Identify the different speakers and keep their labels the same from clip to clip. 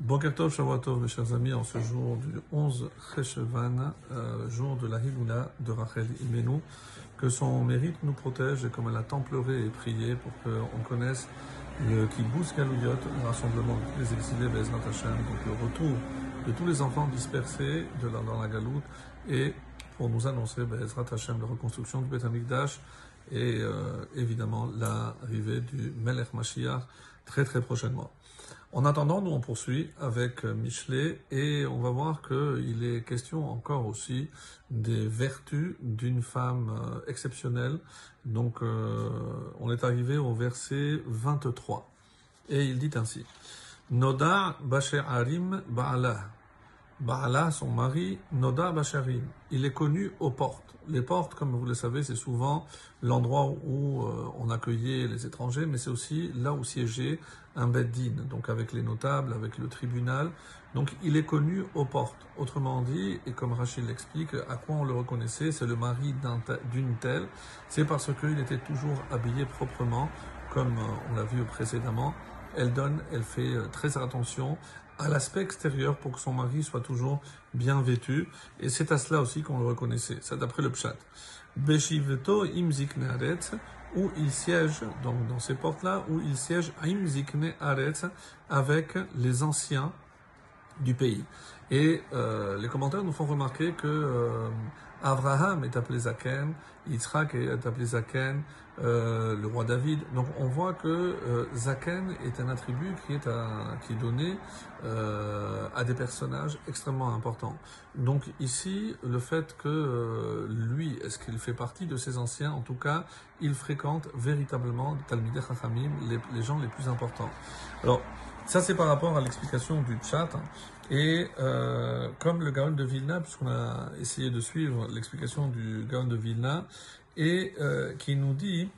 Speaker 1: Boker Tov, Shavuot mes chers amis, en ce jour du 11 Cheshevan, euh, jour de la Hiloula de Rachel Imenu, que son mérite nous protège et comme elle a tant pleuré et prié pour qu'on connaisse le Kibbutz Galouyot, le rassemblement de tous les exilés Bezrat Hashem, donc le retour de tous les enfants dispersés de la, dans la Galoute et pour nous annoncer Bezrat Hashem, la reconstruction du Beth Amikdash et euh, évidemment l'arrivée du Melech Mashiach très très prochainement. En attendant, nous on poursuit avec euh, Michelet et on va voir qu'il est question encore aussi des vertus d'une femme euh, exceptionnelle. Donc euh, on est arrivé au verset 23 et il dit ainsi Noda Basher Arim Ba'ala. Ba'ala, son mari, Noda Basharim. Il est connu aux portes. Les portes, comme vous le savez, c'est souvent l'endroit où on accueillait les étrangers, mais c'est aussi là où siégeait un beddin, donc avec les notables, avec le tribunal. Donc il est connu aux portes. Autrement dit, et comme Rachid l'explique, à quoi on le reconnaissait, c'est le mari d'une telle, c'est parce qu'il était toujours habillé proprement, comme euh, on l'a vu précédemment. Elle donne, elle fait euh, très attention à l'aspect extérieur pour que son mari soit toujours bien vêtu. Et c'est à cela aussi qu'on le reconnaissait. C'est d'après le pshat. Beshivto imzik où il siège, donc dans ces portes-là, où il siège Aim Zikne Aretz avec les anciens du pays. Et euh, les commentaires nous font remarquer que euh, Abraham est appelé Zaken, Yitzhak est appelé Zaken, euh, le roi David. Donc on voit que euh, Zaken est un attribut qui est, qui est donné euh, à des personnages extrêmement importants. Donc ici, le fait que lui, est-ce qu'il fait partie de ces anciens? En tout cas, il fréquente véritablement Talmideh Chachamim, les, les gens les plus importants. Alors, ça c'est par rapport à l'explication du chat. Et euh, comme le Gaon de Vilna, puisqu'on a essayé de suivre l'explication du Gaon de Vilna, et euh, qui nous dit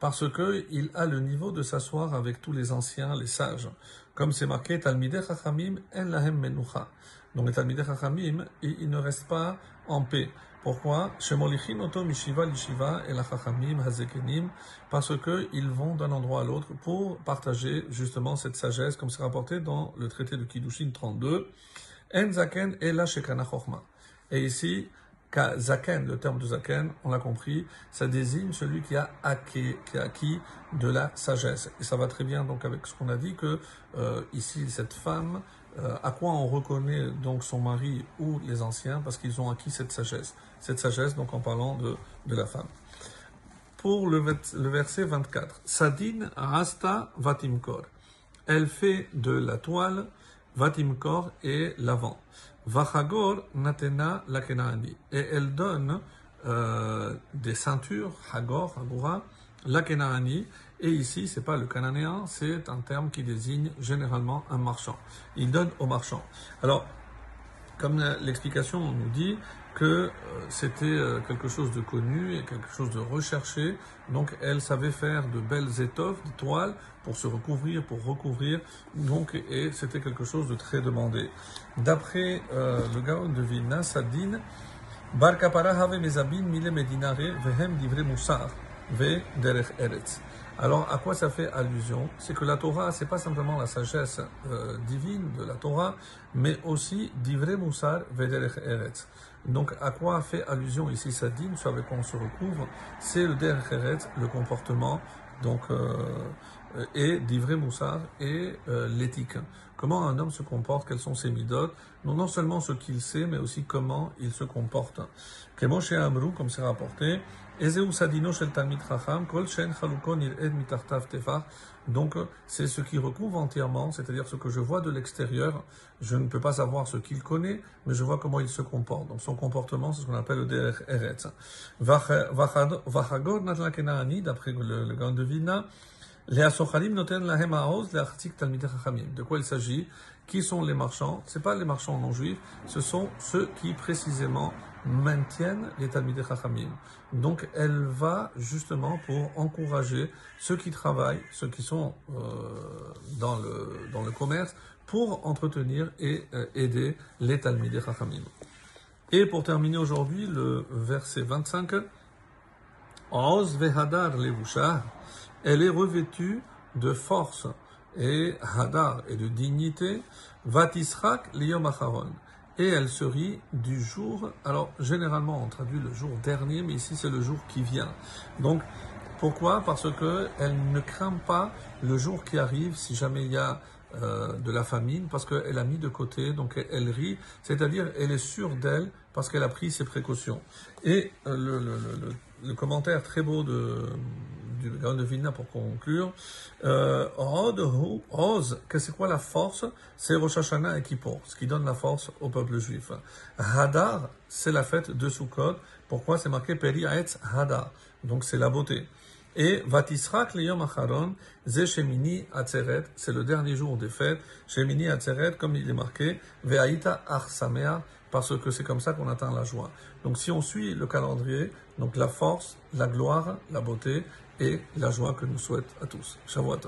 Speaker 1: parce que il a le niveau de s'asseoir avec tous les anciens, les sages, comme c'est marqué Talmideh Chachamim en lahem menucha. Donc les Talmideh Chachamim, ne restent pas en paix. Pourquoi? Parce qu'ils vont d'un endroit à l'autre pour partager justement cette sagesse, comme c'est rapporté dans le traité de Kiddushin 32. En zaken Et ici, zaken, le terme de zaken, on l'a compris, ça désigne celui qui a acquis, qui a acquis de la sagesse. Et ça va très bien donc avec ce qu'on a dit que euh, ici cette femme, euh, à quoi on reconnaît donc son mari ou les anciens parce qu'ils ont acquis cette sagesse? Cette sagesse donc en parlant de, de la femme. Pour le, verset 24, Sadin rasta vatimkor. Elle fait de la toile vatimkor et l'avant. Vachagor natena lakenani. Et elle donne euh, des ceintures, hagor, hagura, lakenani, et ici, c'est pas le cananéen, c'est un terme qui désigne généralement un marchand. Il donne au marchand. Alors, comme l'explication nous dit que euh, c'était euh, quelque chose de connu et quelque chose de recherché, donc elle savait faire de belles étoffes, de toiles pour se recouvrir, pour recouvrir, donc et c'était quelque chose de très demandé. D'après le Gaon de Vilna, Sadine, Alors, à quoi ça fait allusion? C'est que la Torah, c'est pas simplement la sagesse euh, divine de la Torah, mais aussi d'ivre Moussar Vederech Eretz. Donc, à quoi fait allusion ici Sadine, ce avec quoi on se recouvre C'est le Eretz, le comportement, donc, euh, et d'ivre Moussar et euh, l'éthique. Comment un homme se comporte, quels sont ses midotes, non, non seulement ce qu'il sait, mais aussi comment il se comporte. Kemoshe Amrou, comme c'est rapporté, donc, c'est ce qui recouvre entièrement, c'est-à-dire ce que je vois de l'extérieur. Je ne peux pas savoir ce qu'il connaît, mais je vois comment il se comporte. Donc, son comportement, c'est ce qu'on appelle le derech eretz. D'après le, grand de Vilna, de quoi il s'agit? Qui sont les marchands? Ce pas les marchands non juifs, ce sont ceux qui précisément maintiennent les Talmidei Chachamim. Donc elle va justement pour encourager ceux qui travaillent, ceux qui sont euh, dans, le, dans le commerce, pour entretenir et euh, aider les Talmidei Chachamim. Et pour terminer aujourd'hui, le verset 25, Oz vehadar levusha, elle est revêtue de force et hadar et de dignité, vatisrak liyom acharon. Et elle se rit du jour, alors généralement on traduit le jour dernier, mais ici c'est le jour qui vient. Donc pourquoi? Parce que elle ne craint pas le jour qui arrive si jamais il y a euh, de la famine, parce qu'elle a mis de côté, donc elle, rit, c'est-à-dire elle est sûre d'elle parce qu'elle a pris ses précautions. Et euh, le, commentaire très beau de, du Gaon de Vilna pour conclure, euh, Oz, que c'est quoi la force? C'est Rosh Hashanah et Kippour, ce qui donne la force au peuple juif. Hadar, c'est la fête de Sukkot. Pourquoi? C'est marqué Peri Aetz Hadar Donc c'est la beauté. Et Vatisrak Liyom Acharon, Shemini Atzeret, c'est le dernier jour des fêtes. Shemini Atzeret, comme il est marqué, Ve'aita Arsamea, parce que c'est comme ça qu'on atteint la joie. Donc si on suit le calendrier, donc la force, la gloire, la beauté et la joie que nous souhaite à tous. Shavuot